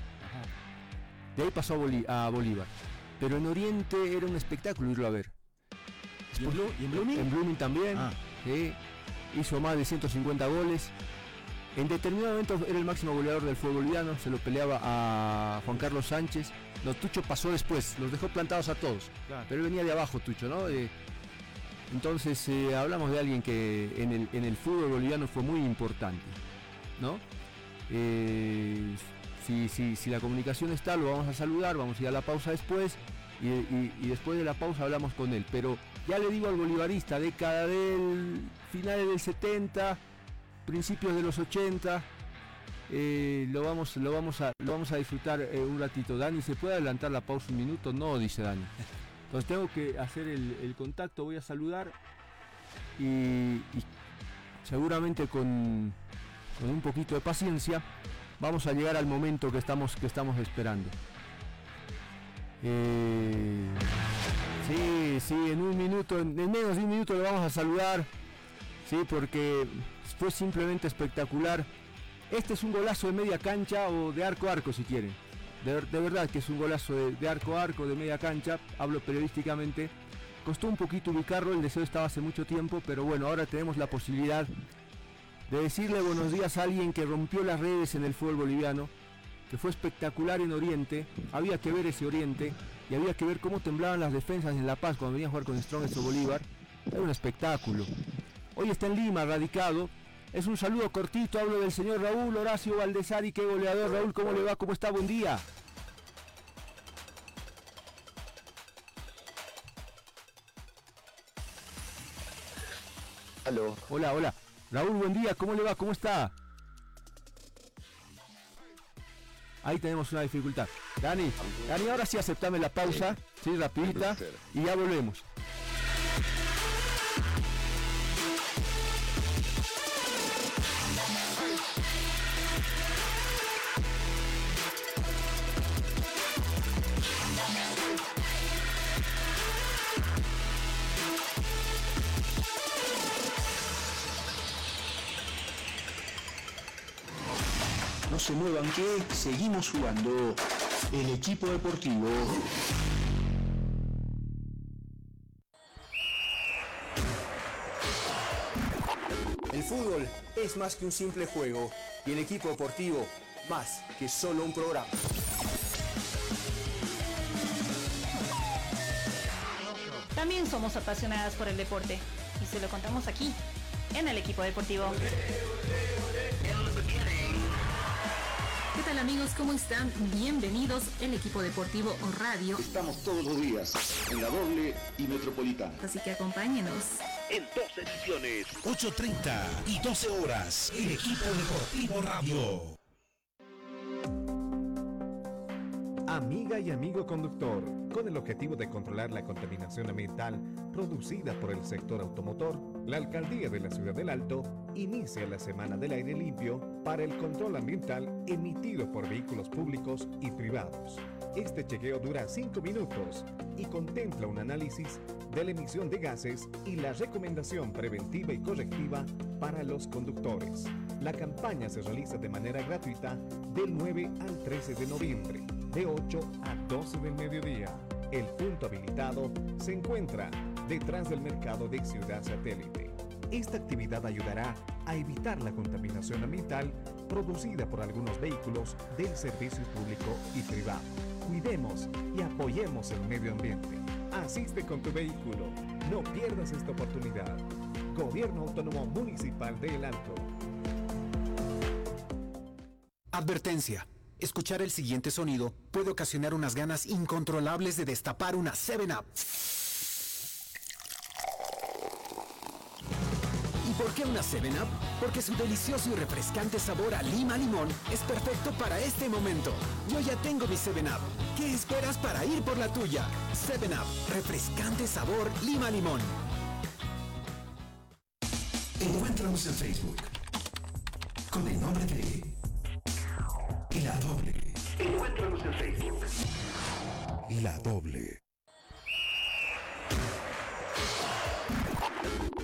A: De ahí pasó a, Bolívar. Pero en Oriente era un espectáculo irlo a ver.
B: ¿Y en, Blooming?
A: En Blooming también. Ah. hizo más de 150 goles. En determinado momento era el máximo goleador del fútbol boliviano, se lo peleaba a Juan Carlos Sánchez. No, Tucho pasó después, los dejó plantados a todos. Pero él venía de abajo, Tucho, ¿no? Eh, entonces eh, hablamos de alguien que en el, fútbol boliviano fue muy importante, ¿no? Eh, si, la comunicación está, lo vamos a saludar, vamos a ir a la pausa después y, y después de la pausa hablamos con él. Pero ya le digo al bolivarista, década del finales del 70, principios de los 80. Eh, lo, vamos, lo, vamos a, lo vamos a disfrutar eh, un ratito. Dani, ¿se puede adelantar la pausa un minuto? No, dice Dani. Entonces tengo que hacer el, contacto, voy a saludar y, seguramente con, con, un poquito de paciencia vamos a llegar al momento que estamos, que estamos esperando. Eh, sí, sí, en un minuto, en menos de un minuto lo vamos a saludar. Sí, porque fue simplemente espectacular. Este es un golazo de media cancha o de arco a arco si quieren. De, verdad que es un golazo de, arco a arco, de media cancha, hablo periodísticamente. Costó un poquito ubicarlo, el deseo estaba hace mucho tiempo, pero bueno, ahora tenemos la posibilidad de decirle buenos días a alguien que rompió las redes en el fútbol boliviano, que fue espectacular en Oriente, había que ver ese Oriente y había que ver cómo temblaban las defensas en La Paz cuando venían a jugar con Strongest o Bolívar. Era un espectáculo. Hoy está en Lima, radicado, es un saludo cortito, hablo del señor Raúl Horacio Valdesari, qué goleador. Raúl, ¿cómo le va? ¿Cómo está? Buen día.
L: Aló.
A: Hola, hola. Raúl, buen día, ¿cómo le va? ¿Cómo está? Ahí tenemos una dificultad. Dani, Dani, ahora sí aceptame la pausa, sí, rapidita, y ya volvemos.
E: Se muevan que seguimos jugando el equipo deportivo.
A: El fútbol es más que un simple juego y el equipo deportivo más que solo un programa.
C: También somos apasionadas por el deporte y se lo contamos aquí, en el equipo deportivo.
J: ¿Qué tal amigos? ¿Cómo están? Bienvenidos el equipo deportivo radio.
G: Estamos todos los días en la doble y metropolitana.
J: Así que acompáñenos.
E: En dos ediciones, 8.30 y 12 horas, el equipo deportivo radio.
I: Amiga y amigo conductor, con el objetivo de controlar la contaminación ambiental producida por el sector automotor, la Alcaldía de la Ciudad del Alto inicia la Semana del Aire Limpio para el control ambiental emitido por vehículos públicos y privados. Este chequeo dura 5 minutos y contempla un análisis de la emisión de gases y la recomendación preventiva y correctiva para los conductores. La campaña se realiza de manera gratuita del 9 al 13 de noviembre, de 8 a 12 del mediodía. El punto habilitado se encuentra detrás del mercado de Ciudad Satélite. Esta actividad ayudará a evitar la contaminación ambiental producida por algunos vehículos del servicio público y privado. Cuidemos y apoyemos el medio ambiente. Asiste con tu vehículo. No pierdas esta oportunidad. Gobierno Autónomo Municipal de El Alto.
H: Advertencia. Escuchar el siguiente sonido puede ocasionar unas ganas incontrolables de destapar una 7-Up. Por qué una 7-Up? Porque su delicioso y refrescante sabor a lima limón es perfecto para este momento. Yo ya tengo mi 7-Up. ¿Qué esperas para ir por la tuya? 7-Up, refrescante sabor lima limón.
F: Encuéntranos en Facebook con el nombre de La Doble.
E: Encuéntranos en Facebook.
F: La Doble.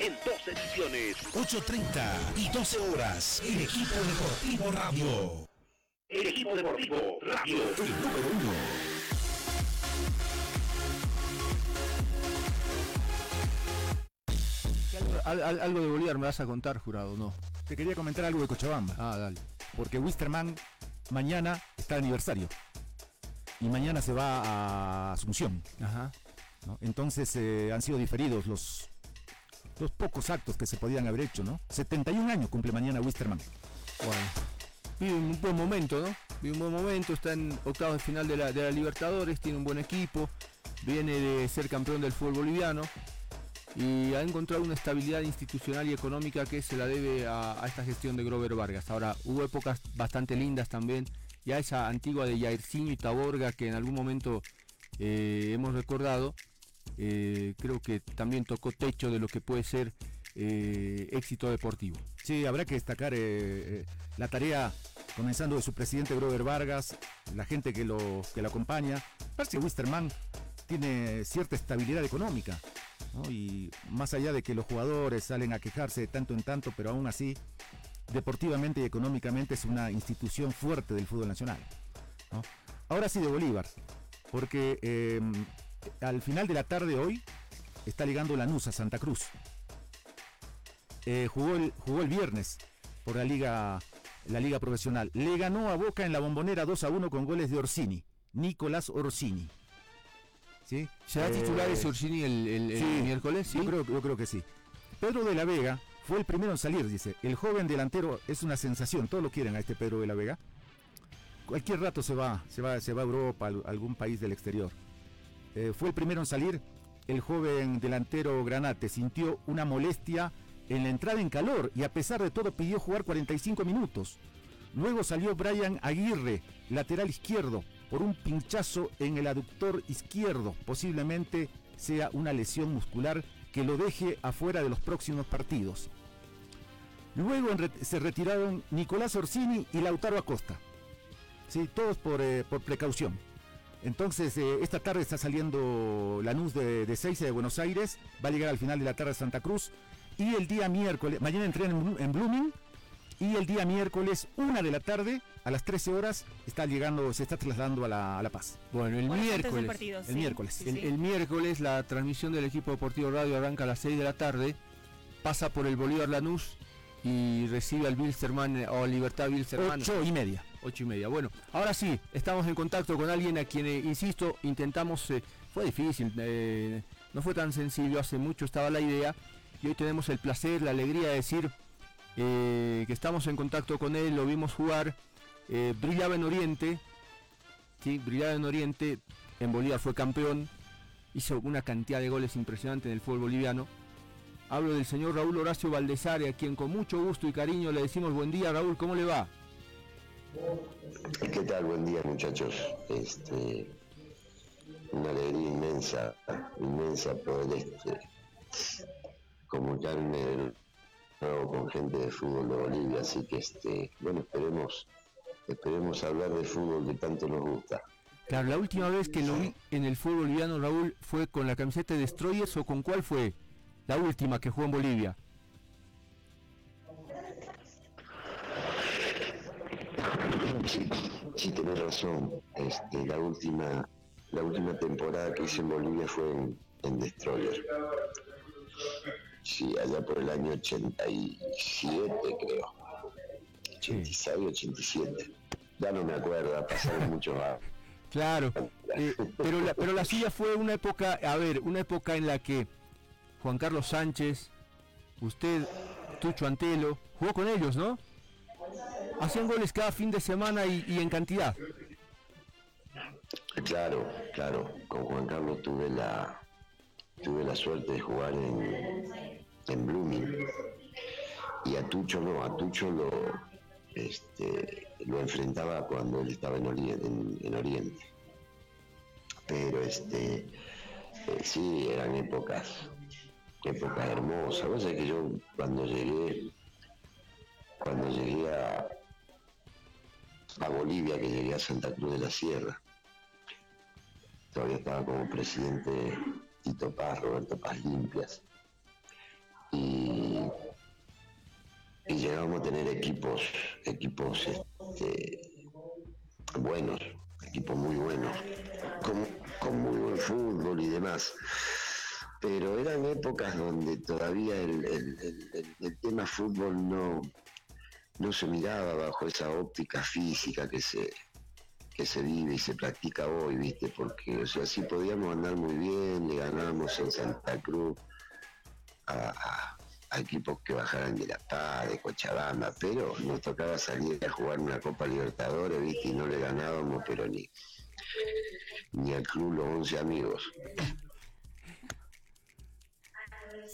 E: En dos ediciones, 8.30 y 12 horas, el equipo deportivo radio. El equipo deportivo radio.
F: El número uno.
A: Al- al- algo de Bolívar me vas a contar, jurado, ¿no?
B: Te quería comentar algo de Cochabamba.
A: Ah, dale.
B: Porque Wisterman mañana está de aniversario. Y mañana se va a Asunción.
A: Ajá.
B: ¿no? Entonces eh, han sido diferidos los, los pocos actos que se podían haber hecho, ¿no? 71 años cumple mañana Wisterman.
A: Bueno. Vive un buen momento, ¿no? Vive un buen momento, está en octavos de final de la, de la Libertadores, tiene un buen equipo, viene de ser campeón del fútbol boliviano y ha encontrado una estabilidad institucional y económica que se la debe a, esta gestión de Grover Vargas. Ahora, hubo épocas bastante lindas también, ya esa antigua de Jairzinho y Taborga que en algún momento eh, hemos recordado, eh, creo que también tocó techo de lo que puede ser eh, éxito deportivo.
B: Sí, habrá que destacar eh, la tarea comenzando de su presidente Grover Vargas, la gente que lo, que lo acompaña. Wisterman tiene cierta estabilidad económica. Y más allá de que los jugadores salen a quejarse de tanto en tanto, pero aún así, deportivamente y económicamente es una institución fuerte del fútbol nacional. Ahora sí de Bolívar, porque eh, al final de la tarde hoy está llegando Lanús a Santa Cruz. Eh, jugó, el, jugó el viernes por la liga, la liga profesional. Le ganó a Boca en la bombonera 2 a 1 con goles de Orsini, Nicolás Orsini. ¿Sí?
A: ¿Será titular ese Orsini el, el- el
B: sí,
A: miércoles? Sí.
B: Yo creo, yo creo que sí. Pedro de la Vega fue el primero en salir, dice. El joven delantero es una sensación, todos lo quieren a este Pedro de la Vega. Cualquier rato se va, se va, se va a Europa, a algún país del exterior. Eh, fue el primero en salir. El joven delantero Granate sintió una molestia en la entrada en calor y a pesar de todo pidió jugar 45 minutos. Luego salió Brian Aguirre, lateral izquierdo, por un pinchazo en el aductor izquierdo. Posiblemente sea una lesión muscular que lo deje afuera de los próximos partidos. Luego se retiraron Nicolás Orsini y Lautaro Acosta. Sí, todos por, eh, por precaución. Entonces, eh, esta tarde está saliendo Lanús de, de Seiza de Buenos Aires, va a llegar al final de la tarde a Santa Cruz. Y el día miércoles, mañana entrenan en, Blooming, y el día miércoles, una de la tarde, a las 13 horas, está llegando, se está trasladando a La, a la Paz.
A: Bueno, el miércoles. el miércoles. el, miércoles la transmisión del equipo deportivo radio arranca a las 6 de la tarde, pasa por el Bolívar Lanús y recibe al Bilsterman o Libertad Bilsterman.
B: Ocho y media.
A: Ocho y media. Bueno, ahora sí, estamos en contacto con alguien a quien, eh, insisto, intentamos, eh, fue difícil, eh, no fue tan sencillo, hace mucho estaba la idea y hoy tenemos el placer, la alegría de decir que estamos en contacto con él, lo vimos jugar, brillaba en Oriente, sí, brillaba en Oriente, en Bolivia fue campeón, hizo una cantidad de goles impresionante en el fútbol boliviano Hablo del señor Raúl Horacio Valdesare, a quien con mucho gusto y cariño le decimos buen día. Raúl, ¿cómo le va?
L: ¿Qué tal? Buen día, muchachos. Este, una alegría inmensa, inmensa poder este, comunicarme con gente de fútbol de Bolivia. Así que, este, bueno, esperemos, esperemos hablar de fútbol que tanto nos gusta.
A: Claro, la última vez que lo vi en el fútbol boliviano, Raúl, fue con la camiseta de Destroyers o con cuál fue? la última que jugó en Bolivia.
L: Sí, sí tenés razón. Este, la última, la última temporada que hice en Bolivia fue en, Destroyer. Sí, allá por el año 87 creo. 86, 87. Ya no me acuerdo, ha pasado mucho más.
A: Claro, eh, pero, la, pero la suya fue una época, a ver, una época en la que Juan Carlos Sánchez, usted, Tucho Antelo, jugó con ellos, ¿no? Hacían goles cada fin de semana y, en cantidad.
L: Claro, claro. Con Juan Carlos tuve la tuve la suerte de jugar en, en Blooming. Y a Tucho no, a Tucho lo este, lo enfrentaba cuando él estaba en Oriente. Pero este eh, sí, eran épocas época hermosa. Vos sabés que yo cuando llegué, cuando llegué a, Bolivia, que llegué a Santa Cruz de la Sierra, todavía estaba como presidente Tito Paz, Roberto Paz Limpias. Y, y llegamos a tener equipos, equipos este, buenos, equipos muy buenos, con, con muy buen fútbol y demás pero eran épocas donde todavía el, tema fútbol no, no se miraba bajo esa óptica física que se, que se vive y se practica hoy, ¿viste? Porque, o sea, sí podíamos andar muy bien, le ganábamos en Santa Cruz a, equipos que bajaran de La Paz, de Cochabamba, pero nos tocaba salir a jugar una Copa Libertadores, ¿viste? Y no le ganábamos, pero ni, ni al club los 11 amigos.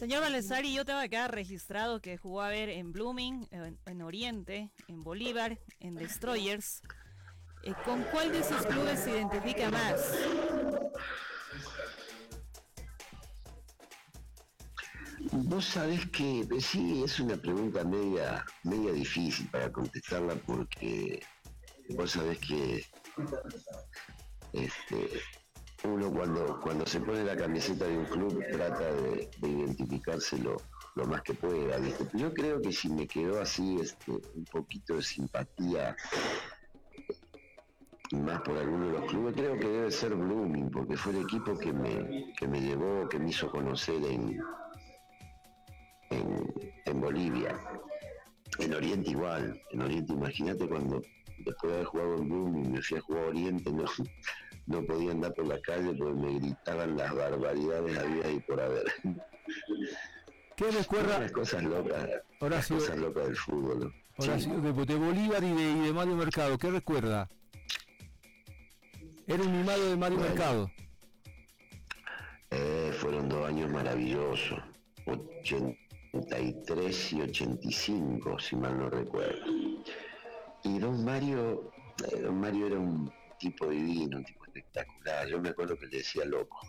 C: Señor Valesari, yo tengo acá registrado que jugó a ver en Blooming, en, Oriente, en Bolívar, en Destroyers. Eh, ¿Con cuál de esos clubes se identifica más?
L: Vos sabés que eh, sí, es una pregunta media, media difícil para contestarla porque vos sabés que este, uno cuando, cuando se pone la camiseta de un club trata de, identificarse lo, más que pueda, Yo creo que si me quedó así este, un poquito de simpatía más por alguno de los clubes, creo que debe ser Blooming, porque fue el equipo que me, que me llevó, que me hizo conocer en, en, Bolivia. En Oriente igual, en Oriente imagínate cuando después de haber jugado en Blooming me fui a jugar Oriente, no podía andar por la calle porque me gritaban las barbaridades había y por haber.
A: ¿Qué recuerda?
L: Las cosas locas, las cosas locas del fútbol.
A: de, Bolívar y de, Mario Mercado, ¿qué recuerda? Era un mimado de Mario Mercado.
L: Eh, fueron dos años maravillosos, 83 y 85, si mal no recuerdo. Y don Mario, eh, don Mario era un tipo divino, un tipo espectacular. Yo me acuerdo que le decía loco.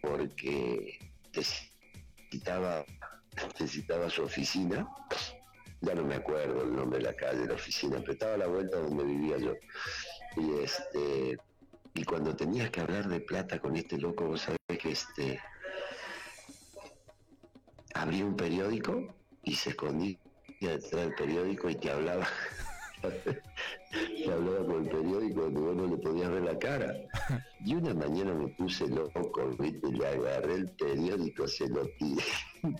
L: Porque necesitaba, necesitaba su oficina. Ya no me acuerdo el nombre de la calle, la oficina, pero estaba a la vuelta donde vivía yo. Y este y cuando tenías que hablar de plata con este loco, vos sabés que este abría un periódico y se escondía detrás del periódico y te hablaba te hablaba con el periódico donde vos no le podías ver la cara. Y una mañana me puse loco, ¿viste? le agarré el periódico, se lo tiré.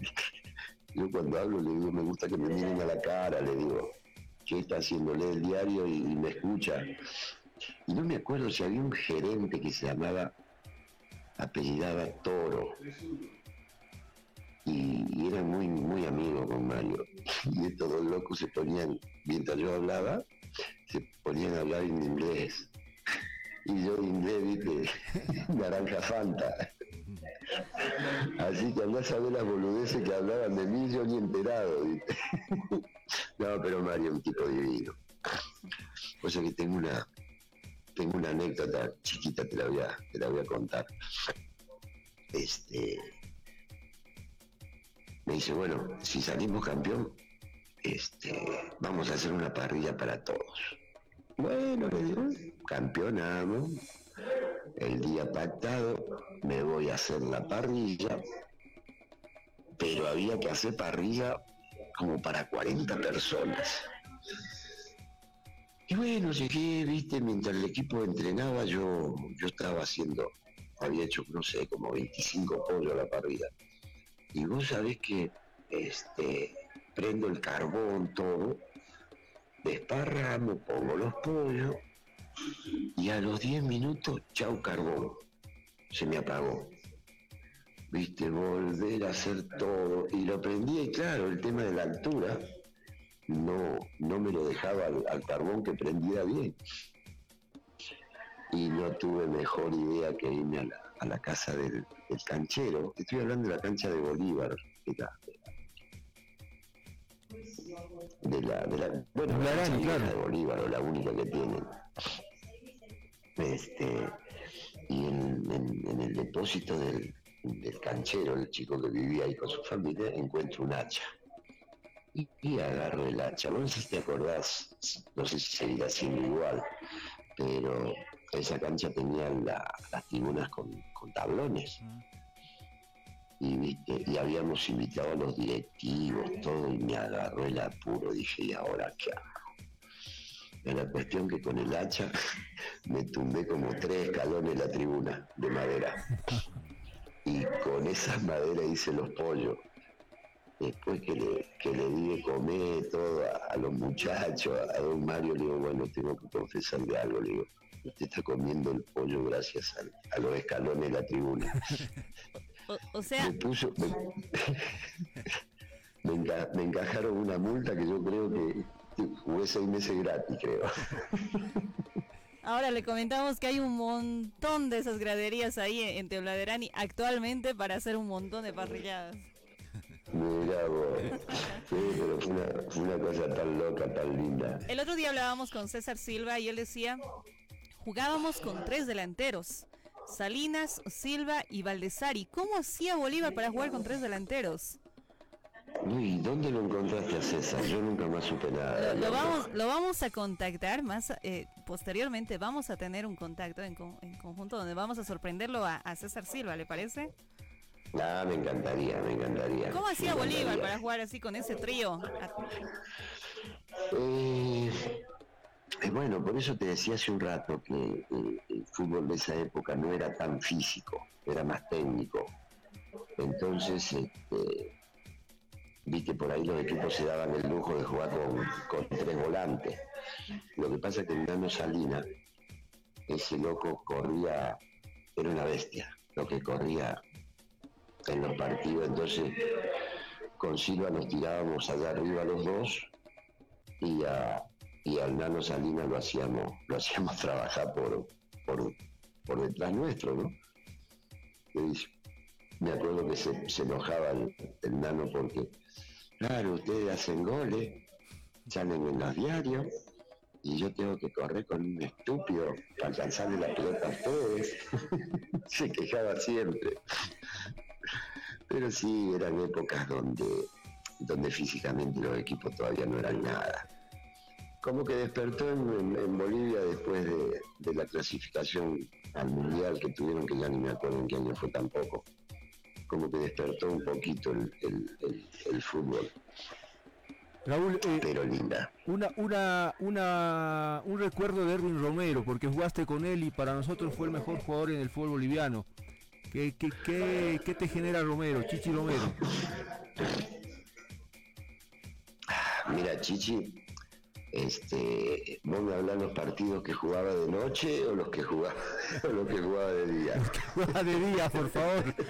L: Yo cuando hablo le digo, me gusta que me miren a la cara, le digo, ¿qué está haciendo? Lee el diario y, y me escucha. Y no me acuerdo si había un gerente que se llamaba, apellidaba Toro y, era muy, muy amigo con Mario. Y estos dos locos se ponían, mientras yo hablaba, se ponían a hablar en inglés. Y yo en inglés, viste, naranja fanta. Así que andás a ver las boludeces que hablaban de mí, yo ni enterado. No, pero Mario un tipo divino. Por eso que tengo una, tengo una anécdota chiquita, te la voy a, te la voy a contar. Este, me dice, bueno, si salimos campeón, este, vamos a hacer una parrilla para todos. Bueno, le digo, campeonamos, el día pactado, me voy a hacer la parrilla, pero había que hacer parrilla como para 40 personas. Y bueno, llegué, viste, mientras el equipo entrenaba, yo, yo estaba haciendo, había hecho, no sé, como 25 pollos a la parrilla. Y vos sabés que este, prendo el carbón, todo, desparramo, pongo los pollos y a los 10 minutos, chau carbón, se me apagó. Viste, volver a hacer todo y lo prendí claro, el tema de la altura no, no me lo dejaba al, carbón que prendía bien. Y no tuve mejor idea que irme a la, a la casa del, canchero. Estoy hablando de la cancha de Bolívar, de la, de la, bueno, la, de Bolívar, o la única que tienen. Este, y en, el depósito del, canchero, el chico que vivía ahí con su familia, encuentro un hacha. Y, agarro el hacha. No sé si te acordás, no sé si seguirá siendo igual, pero esa cancha tenía las tribunas con, tablones. Y, habíamos invitado a los directivos, todo, y me agarró el apuro. Dije, ¿y ahora qué hago? la cuestión que con el hacha me tumbé como tres escalones en la tribuna de madera. Y con esas maderas hice los pollos. Después que le, que le di comer todo a, los muchachos, a, don Mario, le digo, bueno, tengo que confesarle algo, le digo, usted está comiendo el pollo gracias a, los escalones de la tribuna.
C: O, sea...
L: Me, puso, me, encajaron una multa que yo creo que jugué seis meses gratis, creo.
C: Ahora le comentamos que hay un montón de esas graderías ahí en Teobladerani actualmente para hacer un montón de parrilladas.
L: Mira. Sí, pero fue una, una cosa tan loca, tan linda.
C: El otro día hablábamos con César Silva y él decía Jugábamos con tres delanteros. Salinas, Silva y Valdesari. ¿Cómo hacía Bolívar para jugar con tres delanteros?
L: Uy, ¿dónde lo encontraste a César? Yo nunca más supe nada.
C: Lo, vamos, lo vamos a contactar más eh, posteriormente. Vamos a tener un contacto en, conjunto donde vamos a sorprenderlo a, César Silva, ¿le parece?
L: Ah, me encantaría, me encantaría.
C: ¿Cómo hacía Bolívar para jugar así con ese trío?
L: Eh, eh, bueno, por eso te decía hace un rato que el fútbol de esa época no era tan físico, era más técnico. Entonces, este, vi que por ahí los equipos se daban el lujo de jugar con, tres volantes. Lo que pasa es que Nano Salina, ese loco corría, era una bestia, lo que corría en los partidos. Entonces, con Silva nos tirábamos allá arriba los dos y a y al Nano Salinas lo hacíamos, lo hacíamos trabajar por, por, detrás nuestro, ¿no? me acuerdo que se, enojaba el, Nano porque, claro, ustedes hacen goles, salen en los diarios, y yo tengo que correr con un estúpido para alcanzarle la pelota a ustedes. Se quejaba siempre. Pero sí, eran épocas donde, donde físicamente los equipos todavía no eran nada. Como que despertó en, Bolivia después de, de la clasificación al Mundial que tuvieron, que ya ni me acuerdo en qué año fue tampoco. Como que despertó un poquito el, el- el- el fútbol.
A: Raúl, eh,
L: Pero linda.
A: una, una, una, un recuerdo de Erwin Romero, porque jugaste con él y para nosotros fue el mejor jugador en el fútbol boliviano. ¿Qué, qué, qué, qué te genera Romero, Chichi Romero?
L: Mira, Chichi, este, vos me hablás los partidos que jugaba de noche o los que jugaba, o los que jugaba de día.
A: Juega de día, por favor.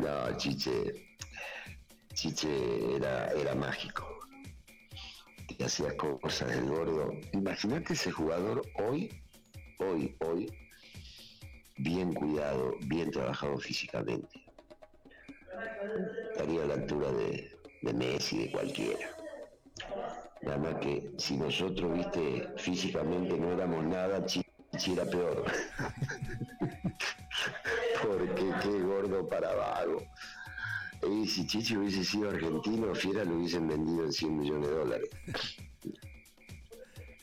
L: No, Chiche, Chiche era, era mágico. Te hacía cosas del gordo. Imagínate ese jugador hoy, hoy, hoy, bien cuidado, bien trabajado físicamente. Estaría a la altura de, de Messi, de cualquiera. Nada más que si nosotros, viste, físicamente no éramos nada, Chichi era peor. Porque qué gordo para vago. Y si Chichi hubiese sido argentino, Fiera lo hubiesen vendido en 100 millones de dólares.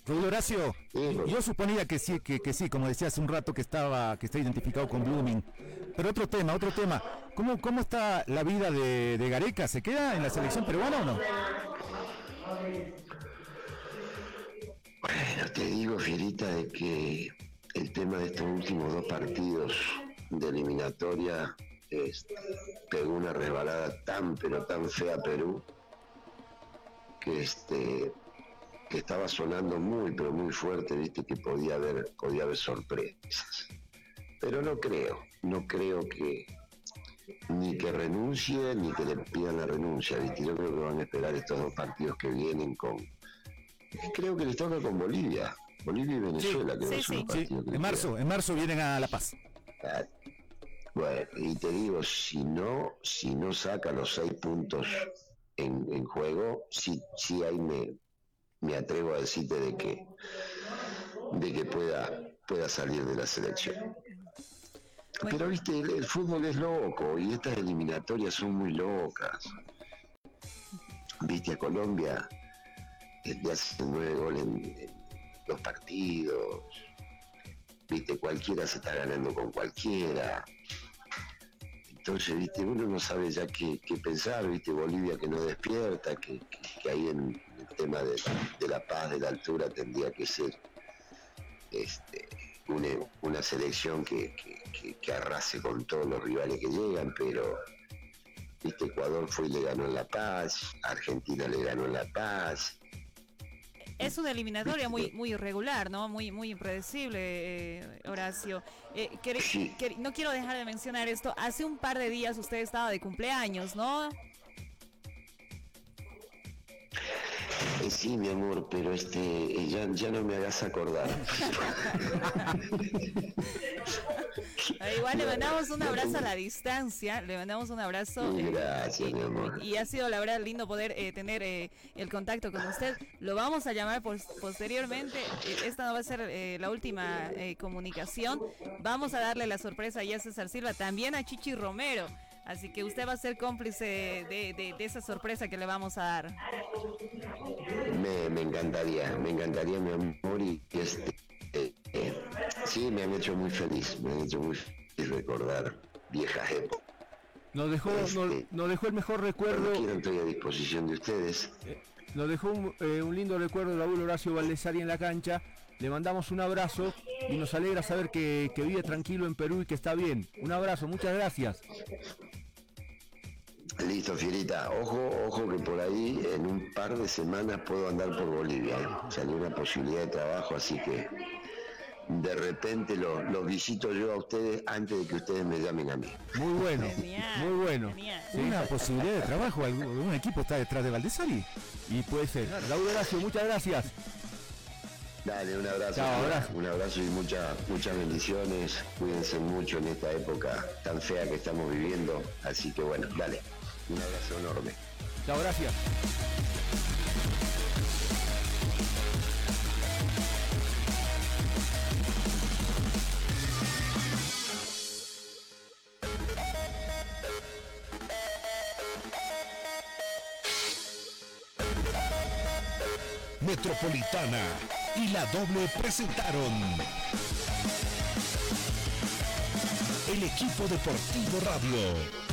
B: Raúl Horacio, yo suponía que sí, que, que sí, como decía hace un rato que estaba, que está identificado con Blooming. Pero otro tema, otro tema. ¿Cómo, cómo está la vida de, de Gareca? ¿Se queda en la selección peruana o no?
L: Bueno, te digo, Fierita, de que el tema de estos últimos dos partidos de eliminatoria este, pegó una resbalada tan, pero tan fea a Perú, que este que estaba sonando muy, pero muy fuerte, viste, que podía haber, podía haber sorpresas. Pero no creo, no creo que ni que renuncie ni que le pidan la renuncia, viste. Yo creo que van a esperar estos dos partidos que vienen con, Creo que les toca con Bolivia. Bolivia y Venezuela, creo que son los partidos que les
B: En marzo, en marzo vienen a La Paz.
L: Ah, Bueno, y te digo, si no, si no saca los seis puntos en, en juego, sí, sí ahí me, me atrevo a decirte de que, de que pueda, pueda salir de la selección. Pero viste, el, el fútbol es loco y estas eliminatorias son muy locas. Viste a Colombia, le hace nueve goles en, en dos partidos. Viste, cualquiera se está ganando con cualquiera. Entonces, viste, uno no sabe ya qué, qué pensar, viste, Bolivia que no despierta, que, que- que ahí en el tema de, de la paz, de la altura, tendría que ser este, una, una selección que, que- que- que arrase con todos los rivales que llegan, pero viste, Ecuador fue y le ganó en La Paz, Argentina le ganó en La Paz,
C: Es una eliminatoria muy muy irregular, ¿no? Muy muy impredecible, eh, Horacio. Eh, no quiero dejar de mencionar esto. Hace un par de días usted estaba de cumpleaños, ¿no?
L: Eh, sí, mi amor, pero este, eh, ya, ya no me hagas acordar.
C: Igual le mandamos un abrazo a la distancia, le mandamos un abrazo. eh,
L: Gracias, mi amor.
C: y ha sido la verdad lindo poder eh, tener eh, el contacto con usted. Lo vamos a llamar pos- posteriormente. Eh, esta no va a ser eh, la última eh, comunicación. Vamos a darle la sorpresa ya a César Silva, también a Chichi Romero. Así que usted va a ser cómplice de, de- de esa sorpresa que le vamos a dar.
L: Me, me encantaría, me encantaría, mi amor, y este, eh, eh, sí, me han hecho muy feliz, me han hecho muy feliz recordar viejas épocas.
A: Nos dejó, nos, nos dejó el mejor recuerdo.
L: Quieran estoy a disposición de ustedes.
A: Nos dejó un, eh, un lindo recuerdo Raúl Horacio Valdesari en la cancha. Le mandamos un abrazo y nos alegra saber que, que vive tranquilo en Perú y que está bien. Un abrazo, muchas gracias.
L: Listo, Fierita. Ojo, ojo que por ahí en un par de semanas puedo andar por Bolivia. ¿eh? Salió una posibilidad de trabajo, así que de repente lo- los visito yo a ustedes antes de que ustedes me llamen a mí.
A: Muy bueno, muy bueno.
B: Una posibilidad de trabajo, algún, algún equipo está detrás de Valdesari.
A: Y puede ser. Raúl Horacio, muchas gracias.
L: Dale, un abrazo.
A: Chao, abrazo.
L: Un abrazo y muchas muchas bendiciones. Cuídense mucho en esta época tan fea que estamos viviendo. Así que bueno, dale. Un abrazo enorme.
A: Chao, gracias.
E: Metropolitana y la doble presentaron el equipo deportivo radio.